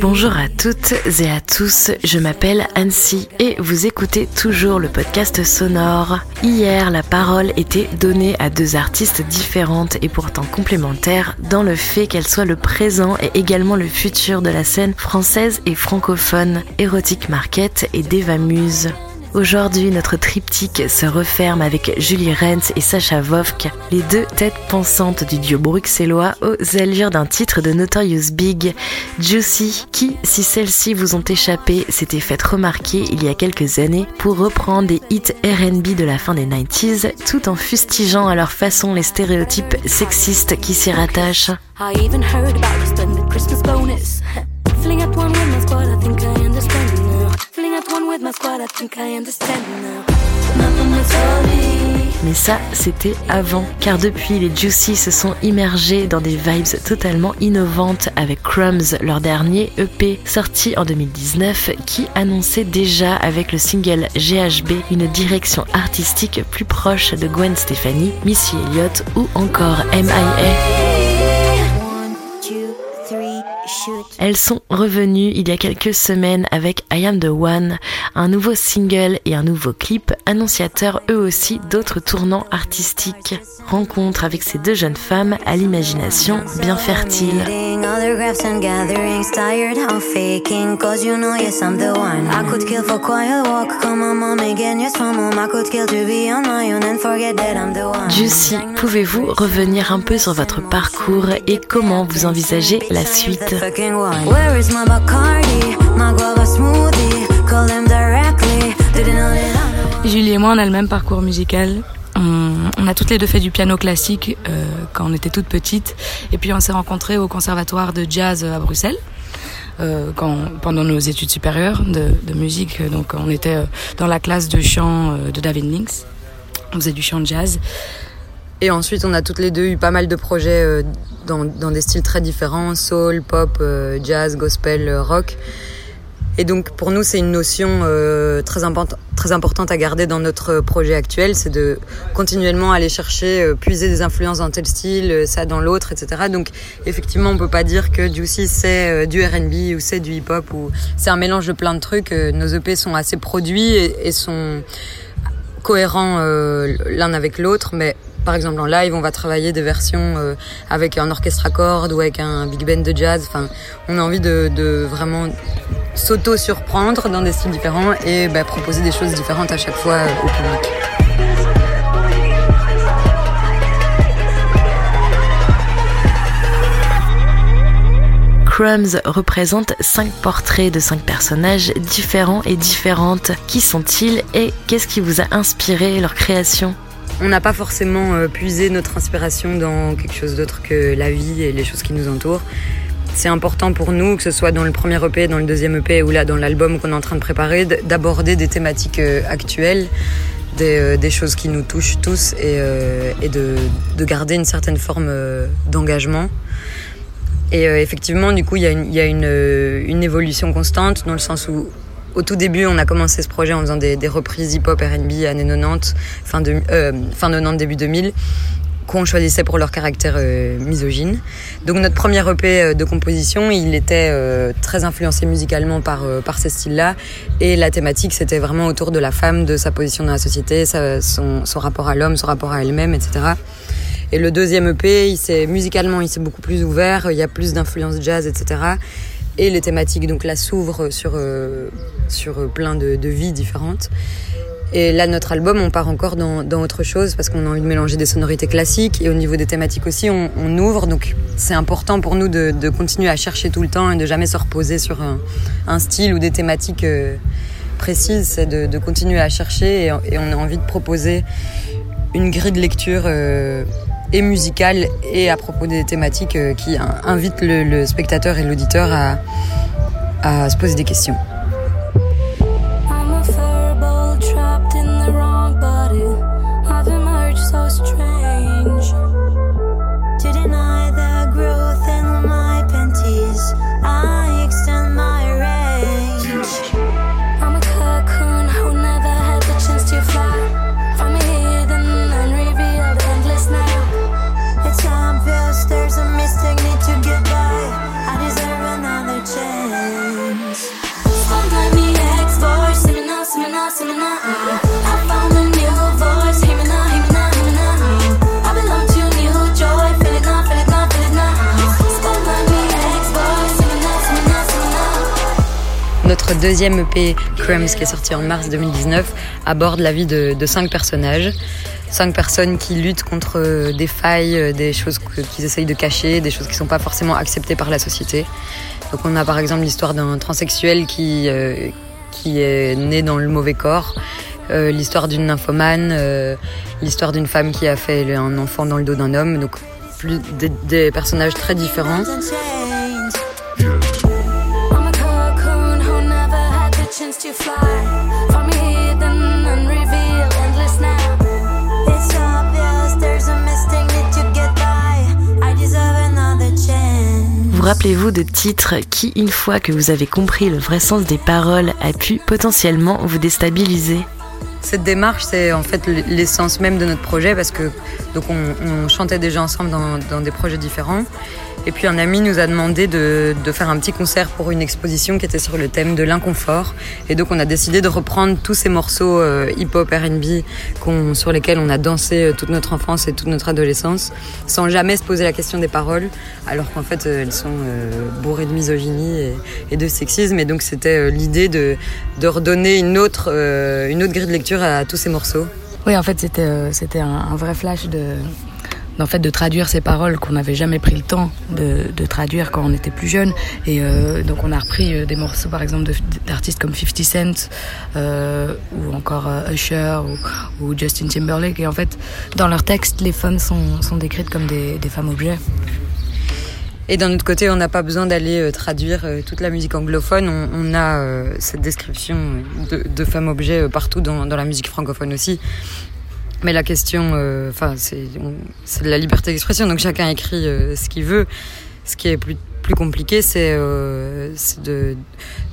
Bonjour à toutes et à tous, je m'appelle Annecy et vous écoutez toujours le podcast sonore. Hier, la parole était donnée à deux artistes différentes et pourtant complémentaires dans le fait qu'elles soient le présent et également le futur de la scène française et francophone, Erotic Market et Deva Muse. Aujourd'hui, notre triptyque se referme avec Julie Renz et Sacha Vovk, les deux têtes pensantes du duo bruxellois aux allures d'un titre de Notorious Big, Juicy, qui, si celles-ci vous ont échappé, s'était fait remarquer il y a quelques années pour reprendre des hits R&B de la fin des 90s, tout en fustigeant à leur façon les stéréotypes sexistes qui s'y rattachent. Mais ça, c'était avant, car depuis, les Juicy se sont immergés dans des vibes totalement innovantes avec Crumbs, leur dernier EP sorti en 2019, qui annonçait déjà avec le single GHB une direction artistique plus proche de Gwen Stefani, Missy Elliott ou encore MIA. Elles sont revenues il y a quelques semaines avec I Am the One, un nouveau single et un nouveau clip annonciateur eux aussi d'autres tournants artistiques. Rencontre avec ces deux jeunes femmes à l'imagination bien fertile. Juicy, pouvez-vous revenir un peu sur votre parcours et comment vous envisagez la suite? Julie et moi, on a le même parcours musical. On, a toutes les deux fait du piano classique euh, quand on était toutes petites. Et puis on s'est rencontrés au conservatoire de jazz à Bruxelles. Euh, quand, pendant nos études supérieures de, musique. Donc on était euh, dans la classe de chant de David Links. On faisait du chant de jazz. Et ensuite, on a toutes les deux eu pas mal de projets euh, dans, dans des styles très différents, soul, pop, euh, jazz, gospel, euh, rock. Et donc pour nous, c'est une notion euh, très, très importante à garder dans notre projet actuel, c'est de continuellement aller chercher, euh, puiser des influences dans tel style, ça dans l'autre, etc. Donc effectivement, on peut pas dire que Juicy c'est du R&B ou c'est du hip-hop ou c'est un mélange de plein de trucs. nos EP sont assez produits et, et sont cohérents l'un avec l'autre, mais par exemple en live, on va travailler des versions euh, avec un orchestre à cordes ou avec un big band de jazz. On a envie de, vraiment s'auto-surprendre dans des styles différents et bah, proposer des choses différentes à chaque fois euh, au public. Crumbs représente cinq portraits de cinq personnages différents et différentes. Qui sont-ils et qu'est-ce qui vous a inspiré leur création? On n'a pas forcément euh, puisé notre inspiration dans quelque chose d'autre que la vie et les choses qui nous entourent. C'est important pour nous, que ce soit dans le premier EP, dans le deuxième EP ou là dans l'album qu'on est en train de préparer, d'aborder des thématiques euh, actuelles, euh, des, choses qui nous touchent tous et, de, garder une certaine forme d'engagement. Et effectivement, du coup, il y a, une évolution constante dans le sens où au tout début, on a commencé ce projet en faisant des, reprises hip-hop, R&B années 90, fin, de, euh, fin 90, début 2000 qu'on choisissait pour leur caractère euh, misogyne. Donc notre premier EP euh, de composition, il était très influencé musicalement par, par ces styles-là. Et la thématique, c'était vraiment autour de la femme, de sa position dans la société, son, son rapport à l'homme, son rapport à elle-même, etc. Et le deuxième EP, il musicalement, il s'est beaucoup plus ouvert, il y a plus d'influence jazz, etc et les thématiques donc là s'ouvrent sur sur sur plein de, vies différentes. Et là, notre album, on part encore dans, dans autre chose parce qu'on a envie de mélanger des sonorités classiques et au niveau des thématiques aussi, on, ouvre. Donc, c'est important pour nous de, de, continuer à chercher tout le temps et de jamais se reposer sur un, style ou des thématiques euh, précises. C'est de, continuer à chercher et, et, on a envie de proposer une grille de lecture euh, et musicale et à propos des thématiques euh, qui invitent le, spectateur et l'auditeur à se poser des questions. Deuxième EP, Crumbs, qui est sorti en mars 2019, aborde la vie de, cinq personnages. Cinq personnes qui luttent contre euh, des failles, euh, des choses qu'ils essayent de cacher, des choses qui ne sont pas forcément acceptées par la société. Donc on a par exemple l'histoire d'un transsexuel qui, euh, qui est né dans le mauvais corps, l'histoire d'une nymphomane, l'histoire d'une femme qui a fait un enfant dans le dos d'un homme. Donc des personnages très différents. Rappelez-vous de titres qui, une fois que vous avez compris le vrai sens des paroles, a pu potentiellement vous déstabiliser cette démarche, c'est en fait l'essence même de notre projet parce que donc on, chantait déjà ensemble dans, des projets différents. Et puis un ami nous a demandé de, faire un petit concert pour une exposition qui était sur le thème de l'inconfort. Et donc on a décidé de reprendre tous ces morceaux euh, hip-hop, R&B sur lesquels on a dansé euh, toute notre enfance et toute notre adolescence, sans jamais se poser la question des paroles, alors qu'en fait euh, elles sont bourrées de misogynie et, de sexisme. Et donc c'était l'idée de, redonner une autre, une autre grille de lecture à, tous ces morceaux. Oui, en fait c'était c'était un vrai flash de en fait de traduire ces paroles qu'on n'avait jamais pris le temps de, traduire quand on était plus jeune. Et euh, donc on a repris euh, des morceaux par exemple d'artistes comme 50 Cent euh, ou encore Usher ou, Justin Timberlake. Et en fait dans leurs textes, les femmes sont, sont décrites comme des, femmes objets. Et d'un autre côté, on n'a pas besoin d'aller traduire toute la musique anglophone. On, a cette description de, femmes objets partout dans, la musique francophone aussi. Mais la question, euh, enfin, c'est de la liberté d'expression, donc chacun écrit euh, ce qu'il veut. Ce qui est plus, compliqué, c'est euh, de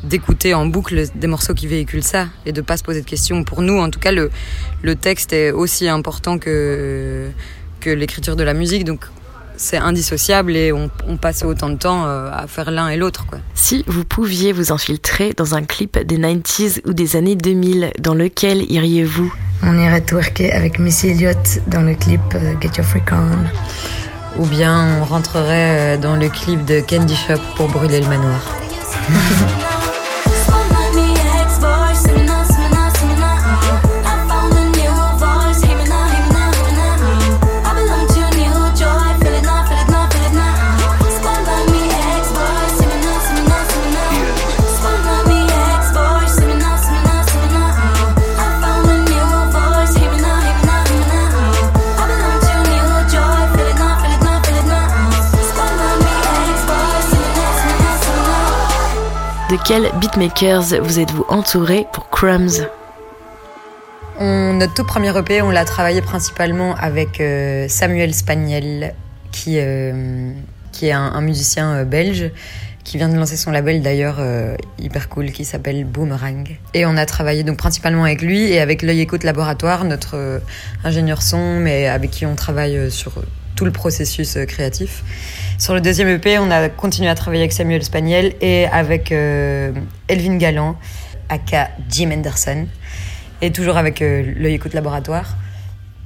d'écouter en boucle des morceaux qui véhiculent ça et de pas se poser de questions. Pour nous, en tout cas, le, le texte est aussi important que, que l'écriture de la musique, donc c'est indissociable et on, on, passe autant de temps à faire l'un et l'autre. Si vous pouviez vous infiltrer dans un clip des 90s ou des années 2000, dans lequel iriez-vous? On irait twerker avec Missy Elliott dans le clip euh, Get Your Freak On. Ou bien on rentrerait euh, dans le clip de Candy Shop pour brûler le manoir. quels beatmakers vous êtes-vous entouré pour Crumbs Notre tout premier EP, on l'a travaillé principalement avec euh, Samuel Spaniel, qui, euh, qui est un, musicien euh, belge qui vient de lancer son label d'ailleurs hyper cool qui s'appelle Boomerang. Et on a travaillé donc principalement avec lui et avec l'œil écoute laboratoire, notre ingénieur son, mais avec qui on travaille sur tout le processus créatif. Sur le deuxième EP, on a continué à travailler avec Samuel Spaniel et avec euh, Elvin Galland, aka Jim Anderson, et toujours avec euh, l'œil écoute laboratoire.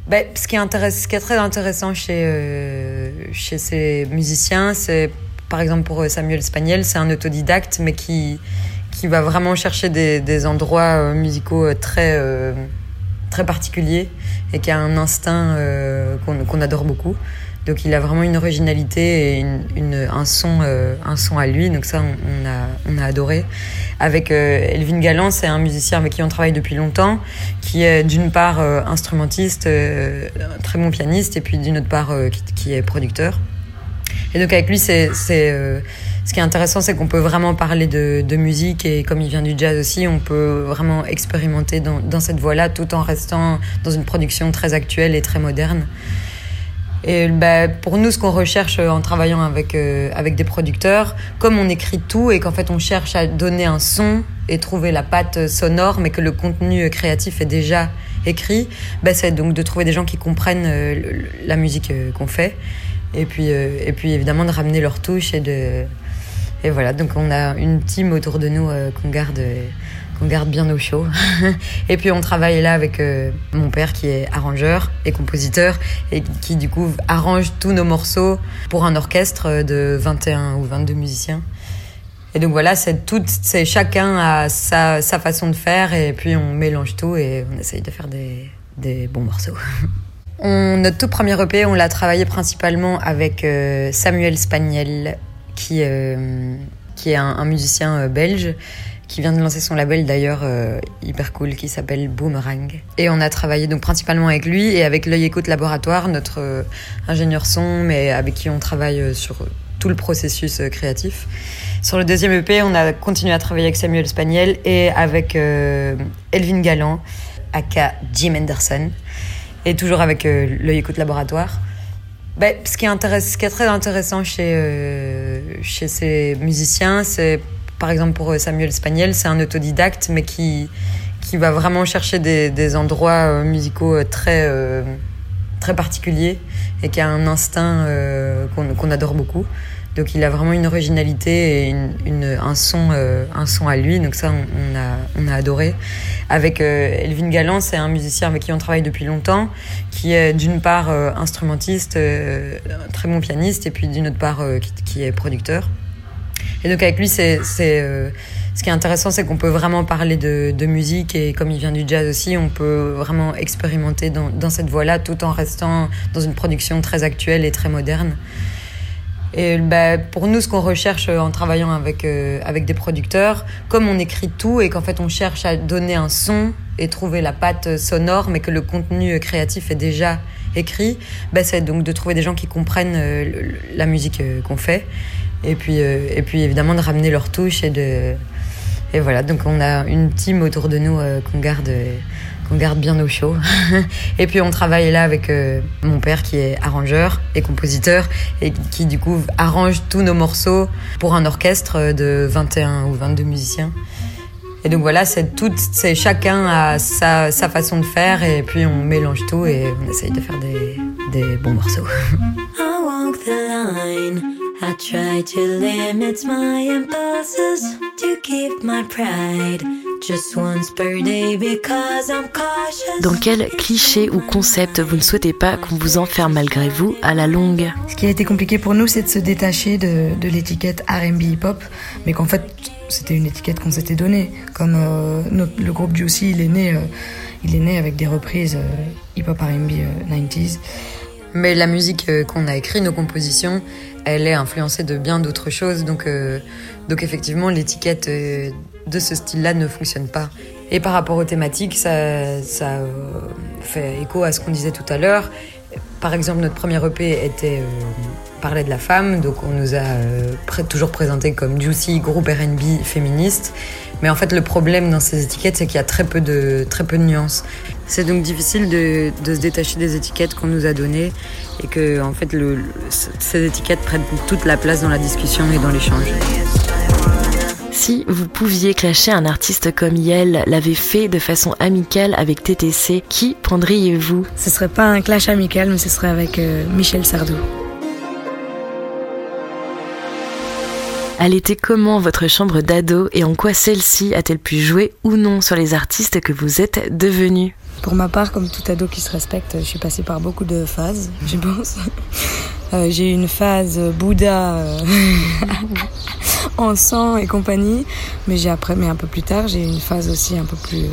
Ben, ce, qui est très intéressant chez, euh, chez ces musiciens, c'est par exemple pour Samuel Spaniel, c'est un autodidacte, mais qui, qui va vraiment chercher des endroits musicaux très, très particuliers et qui a un instinct qu'on adore beaucoup. Donc il a vraiment une originalité et un, son, euh, un son à lui. Donc ça, on, a, on a adoré. Avec euh, Elvin Galland, c'est un musicien avec qui on travaille depuis longtemps, qui est d'une part euh, instrumentiste, très bon pianiste, et puis d'une autre part qui, est producteur. Et donc avec lui, c'est ce qui est intéressant, c'est qu'on peut vraiment parler de, musique et comme il vient du jazz aussi, on peut vraiment expérimenter dans, cette voie-là tout en restant dans une production très actuelle et très moderne. Et bah, pour nous, ce qu'on recherche euh, en travaillant avec, euh, avec des producteurs, comme on écrit tout et qu'en fait on cherche à donner un son et trouver la patte sonore, mais que le contenu créatif est déjà écrit, bah, c'est donc de trouver des gens qui comprennent euh, la musique qu'on fait. Et puis, et puis évidemment de ramener leur touche et de. Et voilà, donc on a une team autour de nous qu'on garde on garde bien au chaud. et puis on travaille là avec euh, mon père qui est arrangeur et compositeur et qui du coup arrange tous nos morceaux pour un orchestre de 21 ou 22 musiciens. Et donc voilà, c'est chacun a sa, façon de faire et puis on mélange tout et on essaye de faire des, bons morceaux. notre tout premier EP, on l'a travaillé principalement avec euh, Samuel Spaniel, qui, euh, qui est un, musicien euh, belge qui vient de lancer son label d'ailleurs euh, hyper cool qui s'appelle Boomerang. Et on a travaillé donc principalement avec lui et avec l'œil écoute laboratoire, notre ingénieur son, mais avec qui on travaille sur tout le processus créatif. Sur le deuxième EP, on a continué à travailler avec Samuel Spaniel et avec Elvin Galland, aka Jim Anderson, et toujours avec l'œil écoute laboratoire. Ben, ce, qui est très intéressant chez, chez ces musiciens, c'est par exemple pour Samuel Spaniel, c'est un autodidacte, mais qui, qui va vraiment chercher des, des endroits musicaux très, très particuliers et qui a un instinct qu'on qu adore beaucoup. Donc il a vraiment une originalité et un, son, euh, un son à lui. Donc ça, on, a, on a adoré. Avec euh, Elvin Galland, c'est un musicien avec qui on travaille depuis longtemps, qui est d'une part euh, instrumentiste, euh, très bon pianiste, et puis d'une autre part qui, est producteur. Et donc avec lui, c'est ce qui est intéressant, c'est qu'on peut vraiment parler de, musique et comme il vient du jazz aussi, on peut vraiment expérimenter dans cette voie-là tout en restant dans une production très actuelle et très moderne. Et bah, pour nous, ce qu'on recherche en travaillant avec, euh, avec des producteurs, comme on écrit tout et qu'en fait on cherche à donner un son et trouver la patte sonore, mais que le contenu créatif est déjà écrit, bah, c'est donc de trouver des gens qui comprennent euh, la musique euh, qu'on fait. Et puis, euh, et puis évidemment de ramener leur touche et de. Et voilà, donc on a une team autour de nous euh, qu'on garde. Qu'on garde bien au chaud. et puis on travaille là avec euh, mon père qui est arrangeur et compositeur et qui du coup arrange tous nos morceaux pour un orchestre de 21 ou 22 musiciens. Et donc voilà, c'est tout, c'est chacun a sa, sa façon de faire et puis on mélange tout et on essaye de faire des, des bons morceaux. I walk the line. I try to limit my impulses to keep my pride. Just once per day because I'm cautious. Dans quel cliché ou concept vous ne souhaitez pas qu'on vous enferme malgré vous à la longue Ce qui a été compliqué pour nous, c'est de se détacher de, de l'étiquette R&B hip-hop, mais qu'en fait c'était une étiquette qu'on s'était donnée. Comme euh, notre, le groupe Juicy, il est né, euh, il est né avec des reprises euh, hip-hop R&B 90s. Mais la musique euh, qu'on a écrite, nos compositions, elle est influencée de bien d'autres choses. Donc, euh, donc effectivement, l'étiquette euh, de ce style-là ne fonctionne pas. Et par rapport aux thématiques, ça, ça fait écho à ce qu'on disait tout à l'heure. Par exemple, notre premier EP était euh, parlait de la femme, donc on nous a euh, toujours présenté comme Juicy, groupe R&B féministe. Mais en fait, le problème dans ces étiquettes, c'est qu'il y a très peu de très peu de nuances. C'est donc difficile de, se détacher des étiquettes qu'on nous a données et que en fait, ces étiquettes prennent toute la place dans la discussion et dans l'échange. Si vous pouviez clasher un artiste comme Yel l'avait fait de façon amicale avec TTC, qui prendriez-vous? Ce serait pas un clash amical, mais ce serait avec euh, Michel Sardou. Elle était comment votre chambre d'ado et en quoi celle-ci a-t-elle pu jouer ou non sur les artistes que vous êtes devenus? Pour ma part, comme tout ado qui se respecte, je suis passée par beaucoup de phases, je pense. Euh, j'ai eu une phase Bouddha euh, en sang et compagnie, mais j'ai après, mais un peu plus tard, j'ai eu une phase aussi un peu plus,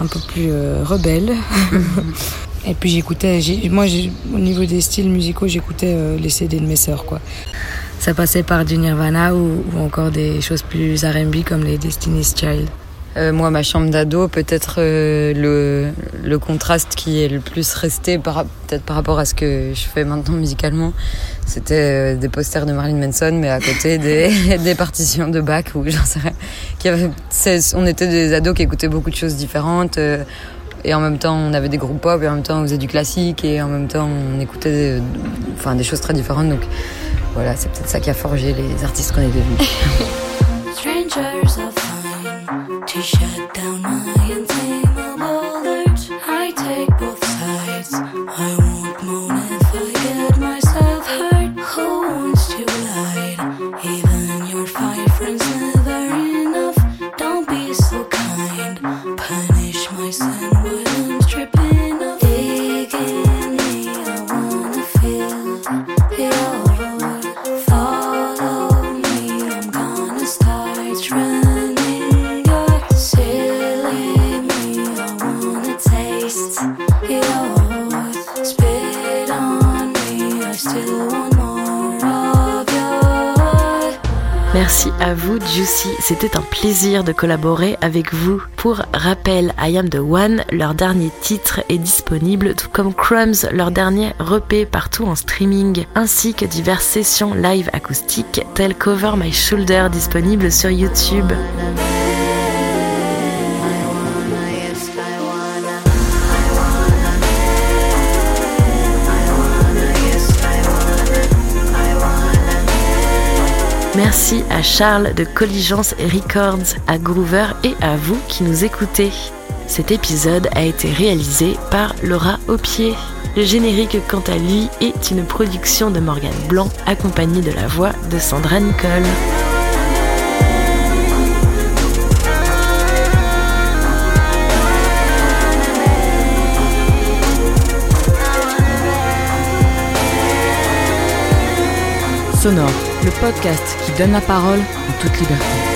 un peu plus euh, rebelle. et puis j'écoutais, moi, au niveau des styles musicaux, j'écoutais euh, les CD de mes sœurs, quoi. Ça passait par du Nirvana ou, ou encore des choses plus R&B comme les Destiny's Child. Euh, moi, ma chambre d'ado, peut-être euh, le, le contraste qui est le plus resté, par, peut-être par rapport à ce que je fais maintenant musicalement, c'était euh, des posters de Marilyn Manson, mais à côté des, des partitions de Bach, ou j'en sais rien. Qui avait, on était des ados qui écoutaient beaucoup de choses différentes. Et en même temps, on avait des groupes pop, et en même temps, on faisait du classique, et en même temps, on écoutait des, enfin, des choses très différentes. Donc voilà, c'est peut-être ça qui a forgé les artistes qu'on est devenus. Strangers shut down my urge. I take both sides. I won't moan if I get myself hurt. Who wants to glide? Even your five friends never enough. Don't be so kind. C'était un plaisir de collaborer avec vous. Pour rappel, I Am the One, leur dernier titre est disponible, tout comme Crumbs, leur dernier repé partout en streaming, ainsi que diverses sessions live acoustiques telles Cover My Shoulder disponibles sur YouTube. Merci à Charles de Colligence Records, à Groover et à vous qui nous écoutez. Cet épisode a été réalisé par Laura Aupier. Le générique, quant à lui, est une production de Morgane Blanc, accompagnée de la voix de Sandra Nicole. Le podcast qui donne la parole en toute liberté.